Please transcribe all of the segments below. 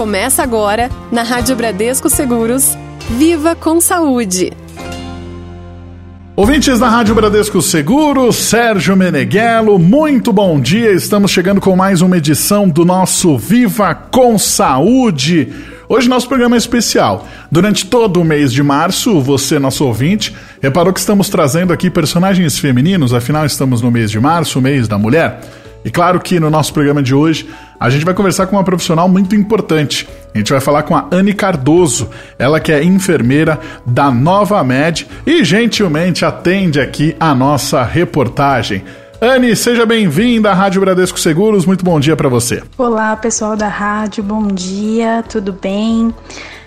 Começa agora, na Rádio Bradesco Seguros, Viva com Saúde. Ouvintes da Rádio Bradesco Seguros, Sérgio Meneghello, muito bom dia. Estamos chegando com mais uma edição do nosso Viva com Saúde. Hoje nosso programa é especial. Durante todo o mês de março, você, nosso ouvinte, reparou que estamos trazendo aqui personagens femininos, afinal estamos no mês de março, mês da mulher. E claro que no nosso programa de hoje a gente vai conversar com uma profissional muito importante. A gente vai falar com a Anne Cardoso, ela que é enfermeira da Nova Med e gentilmente atende aqui a nossa reportagem. Anne, seja bem-vinda à Rádio Bradesco Seguros. Muito bom dia para você. Olá, pessoal da rádio. Bom dia. Tudo bem?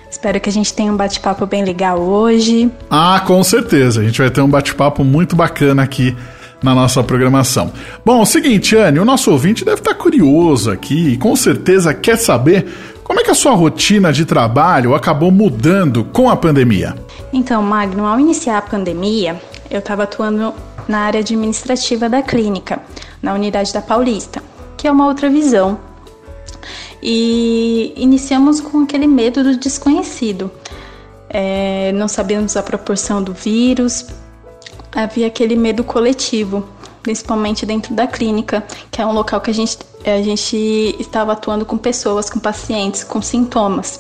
Espero que a gente tenha um bate-papo bem legal hoje. Ah, com certeza. A gente vai ter um bate-papo muito bacana aqui na nossa programação. Bom, é o seguinte, Anne, o nosso ouvinte deve estar curioso aqui e com certeza quer saber como é que a sua rotina de trabalho acabou mudando com a pandemia. Então, Magno, ao iniciar a pandemia, eu estava atuando na área administrativa da clínica, na unidade da Paulista, que é uma outra visão. E iniciamos com aquele medo do desconhecido. É, não sabíamos a proporção do vírus, havia aquele medo coletivo, principalmente dentro da clínica, que é um local que a gente, a gente estava atuando com pessoas, com pacientes com sintomas.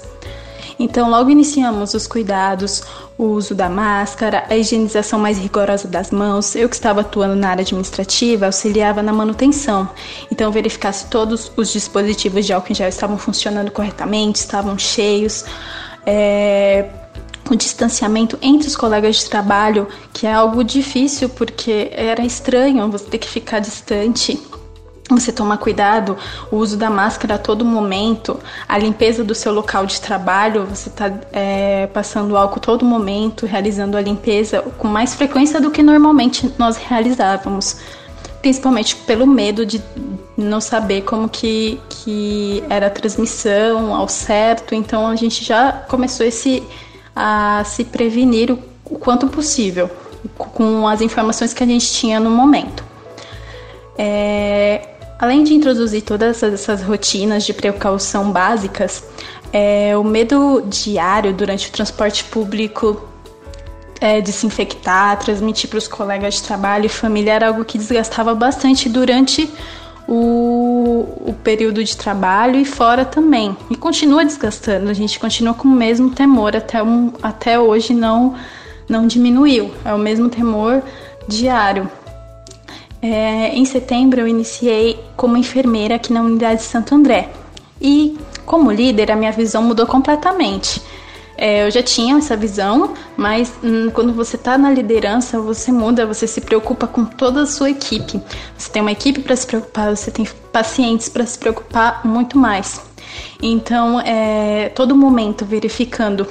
Então, logo iniciamos os cuidados, o uso da máscara, a higienização mais rigorosa das mãos. Eu que estava atuando na área administrativa, auxiliava na manutenção. Então, verificar se todos os dispositivos de álcool em gel estavam funcionando corretamente, estavam cheios. É, o distanciamento entre os colegas de trabalho, que é algo difícil porque era estranho você ter que ficar distante. Você tomar cuidado, o uso da máscara a todo momento, a limpeza do seu local de trabalho, você está é, passando álcool todo momento, realizando a limpeza com mais frequência do que normalmente nós realizávamos, principalmente pelo medo de não saber como que, que era a transmissão ao certo. Então a gente já começou esse a se prevenir o, o quanto possível com as informações que a gente tinha no momento. É, além de introduzir todas essas, rotinas de precaução básicas, é, o medo diário durante o transporte público é, desinfectar, transmitir para os colegas de trabalho e família era algo que desgastava bastante durante o, o período de trabalho e fora também. E continua desgastando, a gente continua com o mesmo temor até, um, até hoje não, não diminuiu, é o mesmo temor diário. É, em setembro eu iniciei como enfermeira aqui na unidade de Santo André e como líder a minha visão mudou completamente. É, eu já tinha essa visão, mas hum, quando você está na liderança, você muda, você se preocupa com toda a sua equipe. Você tem uma equipe para se preocupar, você tem pacientes para se preocupar muito mais. Então, é, todo momento verificando,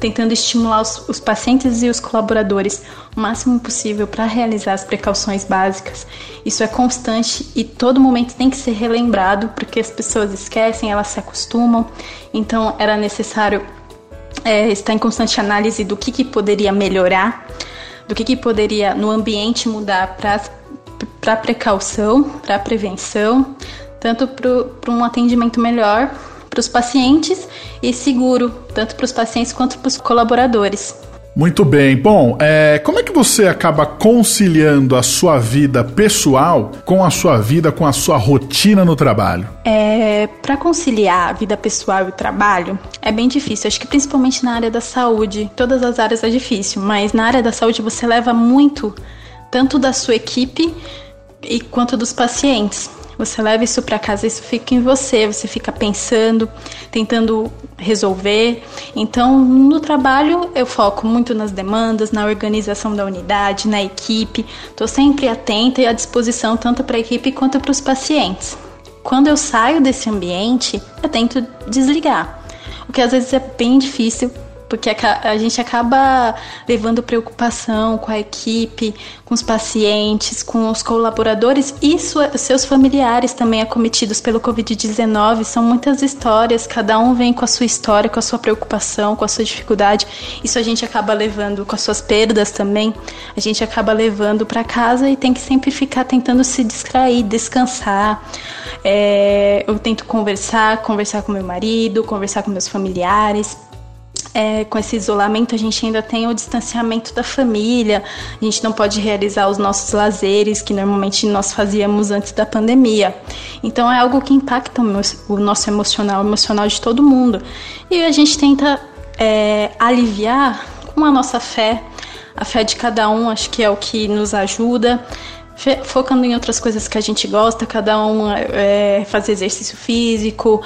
tentando estimular os, os pacientes e os colaboradores o máximo possível para realizar as precauções básicas. Isso é constante e todo momento tem que ser relembrado, porque as pessoas esquecem, elas se acostumam. Então, era necessário é, está em constante análise do que, que poderia melhorar, do que, que poderia no ambiente mudar para precaução, para prevenção, tanto para um atendimento melhor para os pacientes e seguro, tanto para os pacientes quanto para os colaboradores. Muito bem. Bom, é, como é que você acaba conciliando a sua vida pessoal com a sua vida, com a sua rotina no trabalho? É, para conciliar a vida pessoal e o trabalho é bem difícil. Acho que principalmente na área da saúde, todas as áreas é difícil, mas na área da saúde você leva muito tanto da sua equipe e quanto dos pacientes. Você leva isso para casa, isso fica em você, você fica pensando, tentando resolver. Então, no trabalho, eu foco muito nas demandas, na organização da unidade, na equipe. Estou sempre atenta e à disposição tanto para a equipe quanto para os pacientes. Quando eu saio desse ambiente, eu tento desligar, o que às vezes é bem difícil porque a, gente acaba levando preocupação com a equipe, com os pacientes, com os colaboradores e sua, seus familiares também acometidos pelo Covid-19. São muitas histórias, cada um vem com a sua história, com a sua preocupação, com a sua dificuldade. Isso a gente acaba levando com as suas perdas também. A gente acaba levando para casa e tem que sempre ficar tentando se distrair, descansar. É, eu tento conversar, conversar com meu marido, conversar com meus familiares é, com esse isolamento, a gente ainda tem o distanciamento da família, a gente não pode realizar os nossos lazeres que normalmente nós fazíamos antes da pandemia. Então é algo que impacta o, nosso emocional, o emocional de todo mundo. E a gente tenta é, aliviar com a nossa fé, a fé de cada um, acho que é o que nos ajuda focando em outras coisas que a gente gosta, cada um é, fazer exercício físico,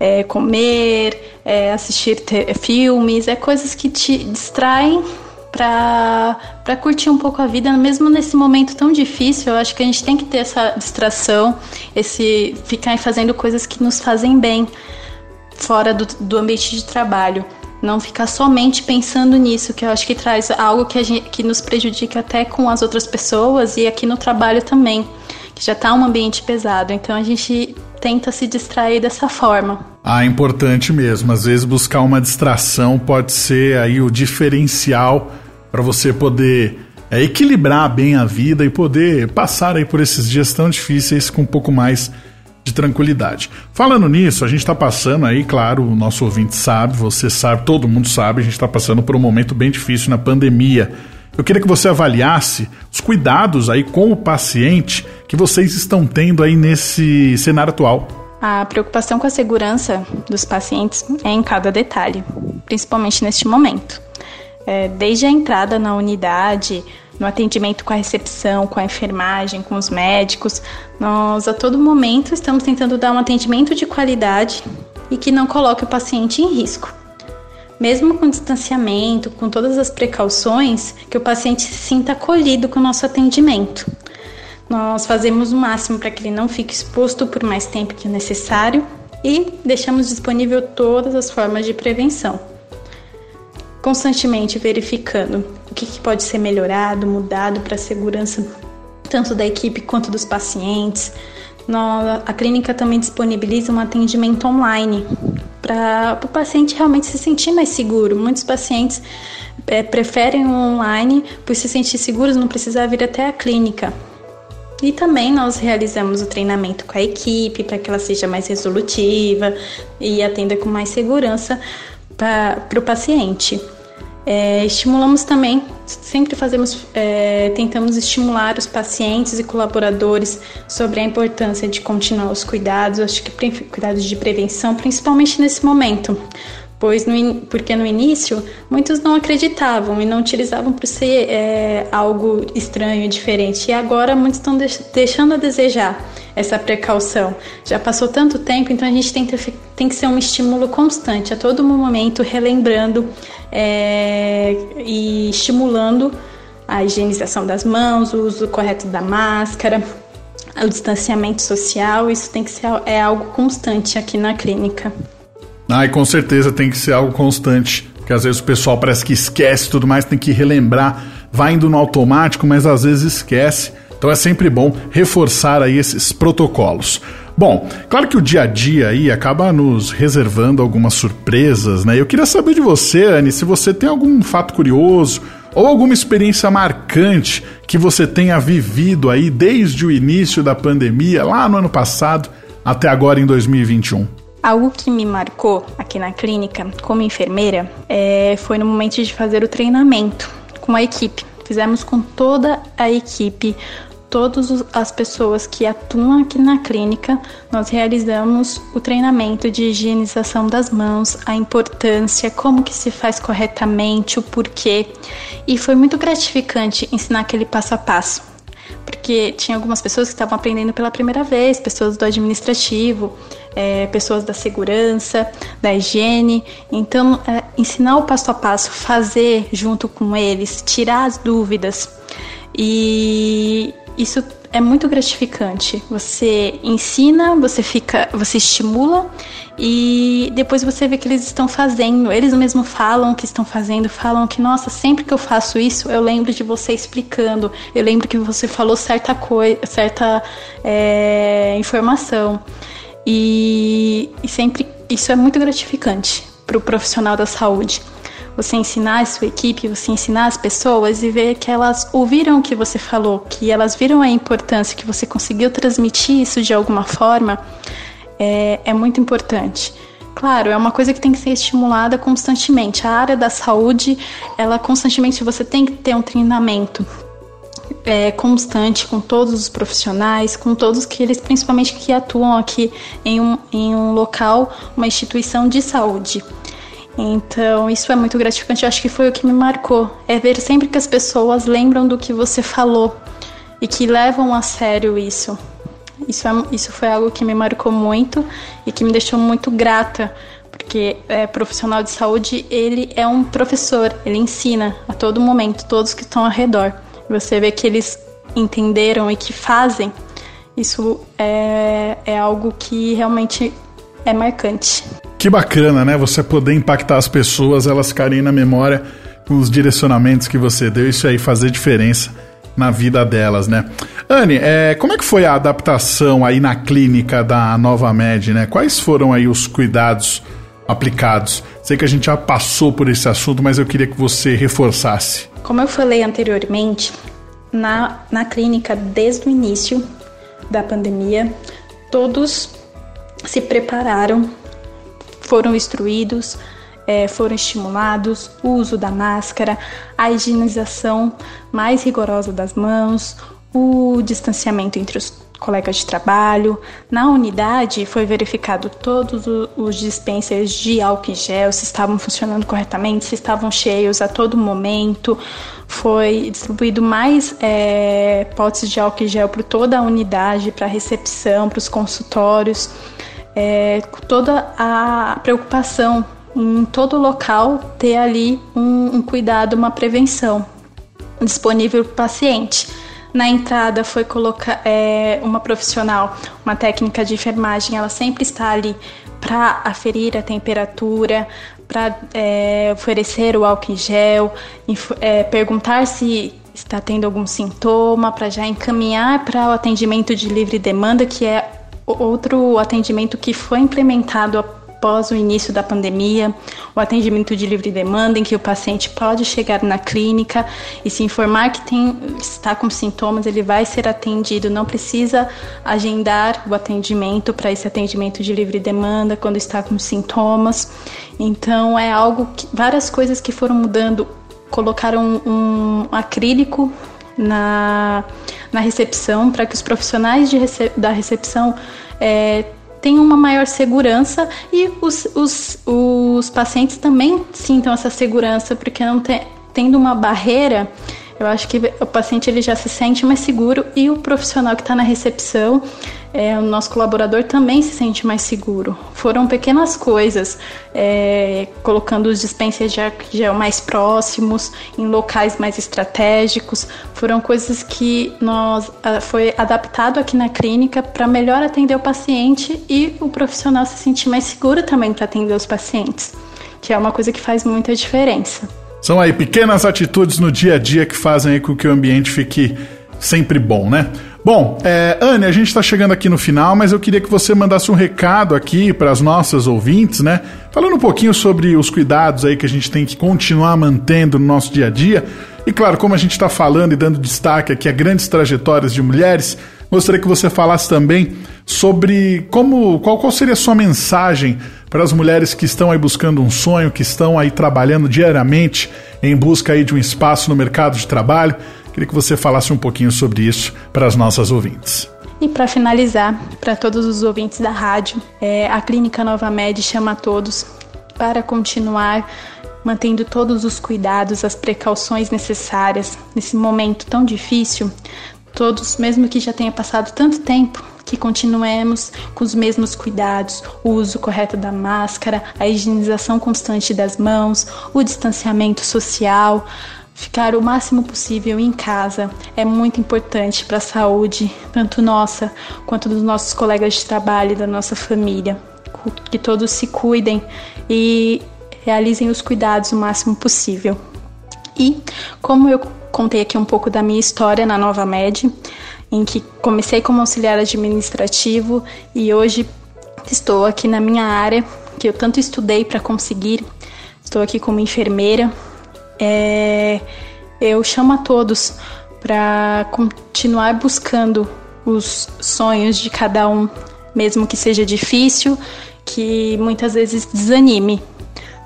é, comer, é, assistir filmes, é coisas que te distraem para curtir um pouco a vida, mesmo nesse momento tão difícil. Eu acho que a gente tem que ter essa distração, esse ficar fazendo coisas que nos fazem bem fora do, do ambiente de trabalho. Não ficar somente pensando nisso, que eu acho que traz algo que, gente, que nos prejudica até com as outras pessoas e aqui no trabalho também, que já está um ambiente pesado. Então a gente tenta se distrair dessa forma. Ah, importante mesmo. Às vezes buscar uma distração pode ser aí o diferencial para você poder é, equilibrar bem a vida e poder passar aí por esses dias tão difíceis com um pouco mais de tranquilidade. Falando nisso, a gente está passando aí, claro, o nosso ouvinte sabe, você sabe, todo mundo sabe, a gente está passando por um momento bem difícil na pandemia. Eu queria que você avaliasse os cuidados aí com o paciente que vocês estão tendo aí nesse cenário atual. A preocupação com a segurança dos pacientes é em cada detalhe, principalmente neste momento. É, desde a entrada na unidade, no atendimento com a recepção, com a enfermagem, com os médicos, nós a todo momento estamos tentando dar um atendimento de qualidade e que não coloque o paciente em risco. Mesmo com distanciamento, com todas as precauções, que o paciente se sinta acolhido com o nosso atendimento. Nós fazemos o máximo para que ele não fique exposto por mais tempo que necessário e deixamos disponível todas as formas de prevenção. Constantemente verificando o que, pode ser melhorado, mudado para a segurança tanto da equipe quanto dos pacientes. a clínica também disponibiliza um atendimento online para o paciente realmente se sentir mais seguro. Muitos pacientes é, preferem o online por se sentir seguros, não precisar vir até a clínica. E também nós realizamos o treinamento com a equipe para que ela seja mais resolutiva e atenda com mais segurança para o paciente. É, estimulamos também, sempre fazemos, é, tentamos estimular os pacientes e colaboradores sobre a importância de continuar os cuidados, acho que cuidados de prevenção, principalmente nesse momento, pois no, porque no início muitos não acreditavam e não utilizavam por ser é, algo estranho diferente, e agora muitos estão deixando a desejar essa precaução. Já passou tanto tempo, então a gente tem, tem que ser um estímulo constante, a todo momento relembrando é, e estimulando a higienização das mãos, o uso correto da máscara, o distanciamento social, isso tem que ser é algo constante aqui na clínica. Ah, e com certeza tem que ser algo constante, porque às vezes o pessoal parece que esquece tudo mais, tem que relembrar, vai indo no automático, mas às vezes esquece. Então é sempre bom reforçar aí esses protocolos. Bom, claro que o dia a dia aí acaba nos reservando algumas surpresas, né? Eu queria saber de você, Anne, se você tem algum fato curioso ou alguma experiência marcante que você tenha vivido aí desde o início da pandemia, lá no ano passado, até agora em 2021. Algo que me marcou aqui na clínica, como enfermeira, é, foi no momento de fazer o treinamento com a equipe. Fizemos com toda a equipe, todas as pessoas que atuam aqui na clínica, nós realizamos o treinamento de higienização das mãos, a importância, como que se faz corretamente, o porquê. E foi muito gratificante ensinar aquele passo a passo porque tinha algumas pessoas que estavam aprendendo pela primeira vez, pessoas do administrativo, é, pessoas da segurança, da higiene. Então, é, ensinar o passo a passo, fazer junto com eles, tirar as dúvidas. E isso é muito gratificante. Você ensina, você fica, você estimula e depois você vê que eles estão fazendo, eles mesmos falam que estão fazendo, falam que, nossa, sempre que eu faço isso, eu lembro de você explicando, eu lembro que você falou certa coisa, certa é, informação. E, e sempre isso é muito gratificante para o profissional da saúde. Você ensinar a sua equipe, você ensinar as pessoas e ver que elas ouviram o que você falou, que elas viram a importância, que você conseguiu transmitir isso de alguma forma, é, é muito importante. Claro, é uma coisa que tem que ser estimulada constantemente. A área da saúde, ela constantemente você tem que ter um treinamento é, constante com todos os profissionais, com todos que eles, principalmente que atuam aqui em um, em um local, uma instituição de saúde. Então, isso é muito gratificante. Eu acho que foi o que me marcou. É ver sempre que as pessoas lembram do que você falou e que levam a sério isso. Isso, é, isso foi algo que me marcou muito e que me deixou muito grata, porque é, profissional de saúde ele é um professor, ele ensina a todo momento, todos que estão ao redor. Você vê que eles entenderam e que fazem, isso é, é algo que realmente é marcante. Que bacana, né? Você poder impactar as pessoas, elas ficarem na memória com os direcionamentos que você deu, isso aí fazer diferença na vida delas, né? Anne, é, como é que foi a adaptação aí na clínica da Nova Med, né? Quais foram aí os cuidados aplicados? Sei que a gente já passou por esse assunto, mas eu queria que você reforçasse. Como eu falei anteriormente, na, na clínica, desde o início da pandemia, todos se prepararam, foram instruídos é, foram estimulados o uso da máscara, a higienização mais rigorosa das mãos, o distanciamento entre os colegas de trabalho. Na unidade foi verificado todos os dispensers de álcool e gel, se estavam funcionando corretamente, se estavam cheios a todo momento. Foi distribuído mais é, potes de álcool e gel para toda a unidade, para recepção, para os consultórios. É, toda a preocupação em todo local ter ali um, um cuidado, uma prevenção disponível para o paciente. Na entrada foi colocar é, uma profissional, uma técnica de enfermagem, ela sempre está ali para aferir a temperatura, para é, oferecer o álcool em gel, é, perguntar se está tendo algum sintoma, para já encaminhar para o atendimento de livre demanda, que é outro atendimento que foi implementado após o início da pandemia, o atendimento de livre demanda, em que o paciente pode chegar na clínica e se informar que tem, está com sintomas, ele vai ser atendido, não precisa agendar o atendimento para esse atendimento de livre demanda quando está com sintomas. Então é algo que várias coisas que foram mudando, colocaram um, um acrílico na, na recepção para que os profissionais rece da recepção é, tenham uma maior segurança e os, os, os pacientes também sintam essa segurança, porque não tendo uma barreira, eu acho que o paciente ele já se sente mais seguro e o profissional que está na recepção é, o nosso colaborador também se sente mais seguro. Foram pequenas coisas, é, colocando os dispensers gel mais próximos, em locais mais estratégicos. Foram coisas que nós foi adaptado aqui na clínica para melhor atender o paciente e o profissional se sentir mais seguro também para atender os pacientes, que é uma coisa que faz muita diferença. São aí pequenas atitudes no dia a dia que fazem com que o ambiente fique sempre bom, né? Bom, é, Anne, a gente está chegando aqui no final, mas eu queria que você mandasse um recado aqui para as nossas ouvintes, né? Falando um pouquinho sobre os cuidados aí que a gente tem que continuar mantendo no nosso dia a dia. E claro, como a gente está falando e dando destaque aqui a grandes trajetórias de mulheres, gostaria que você falasse também sobre como qual, qual seria a sua mensagem para as mulheres que estão aí buscando um sonho, que estão aí trabalhando diariamente em busca aí de um espaço no mercado de trabalho. Queria que você falasse um pouquinho sobre isso para as nossas ouvintes. E para finalizar, para todos os ouvintes da rádio, é, a Clínica Nova Med chama a todos para continuar mantendo todos os cuidados, as precauções necessárias nesse momento tão difícil. Todos, mesmo que já tenha passado tanto tempo, que continuemos com os mesmos cuidados, o uso correto da máscara, a higienização constante das mãos, o distanciamento social, Ficar o máximo possível em casa é muito importante para a saúde, tanto nossa quanto dos nossos colegas de trabalho e da nossa família. que todos se cuidem e realizem os cuidados o máximo possível. E como eu contei aqui um pouco da minha história na Nova Med, em que comecei como auxiliar administrativo e hoje estou aqui na minha área que eu tanto estudei para conseguir. Estou aqui como enfermeira. É, eu chamo a todos para continuar buscando os sonhos de cada um, mesmo que seja difícil, que muitas vezes desanime,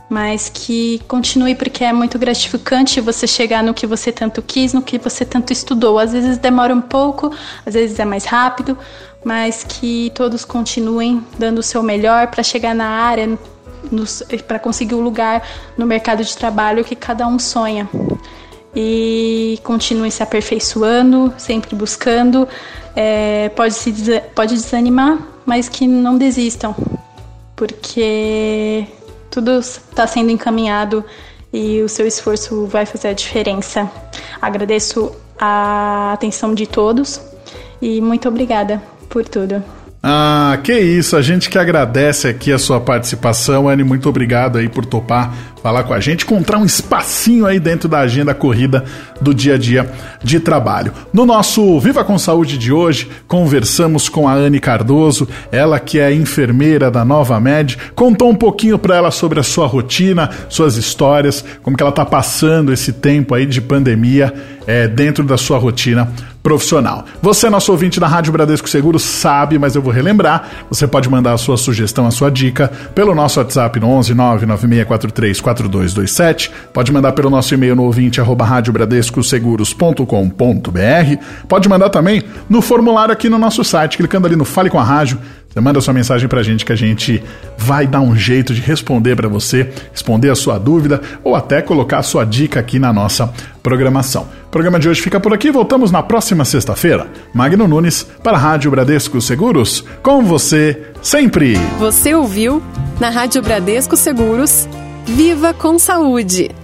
mas que continue porque é muito gratificante você chegar no que você tanto quis, no que você tanto estudou. Às vezes demora um pouco, às vezes é mais rápido, mas que todos continuem dando o seu melhor para chegar na área, para conseguir o um lugar no mercado de trabalho que cada um sonha. E continue se aperfeiçoando, sempre buscando. É, pode, se, pode desanimar, mas que não desistam, porque tudo está sendo encaminhado e o seu esforço vai fazer a diferença. Agradeço a atenção de todos e muito obrigada por tudo. Ah, que isso, a gente que agradece aqui a sua participação, Anne, muito obrigado aí por topar falar com a gente, encontrar um espacinho aí dentro da agenda corrida do dia a dia de trabalho. No nosso Viva com Saúde de hoje, conversamos com a Anne Cardoso, ela que é enfermeira da Nova Med, contou um pouquinho para ela sobre a sua rotina, suas histórias, como que ela tá passando esse tempo aí de pandemia é, dentro da sua rotina profissional. Você, nosso ouvinte da Rádio Bradesco Seguro, sabe, mas eu vou relembrar. Você pode mandar a sua sugestão, a sua dica, pelo nosso WhatsApp no 11 996434227. Pode mandar pelo nosso e-mail no ouvinte arroba. Pode mandar também no formulário aqui no nosso site, clicando ali no Fale com a Rádio. Você manda sua mensagem pra gente que a gente vai dar um jeito de responder para você, responder a sua dúvida ou até colocar a sua dica aqui na nossa programação. O programa de hoje fica por aqui, voltamos na próxima sexta-feira. Magno Nunes para a Rádio Bradesco Seguros, com você sempre. Você ouviu na Rádio Bradesco Seguros, Viva com Saúde.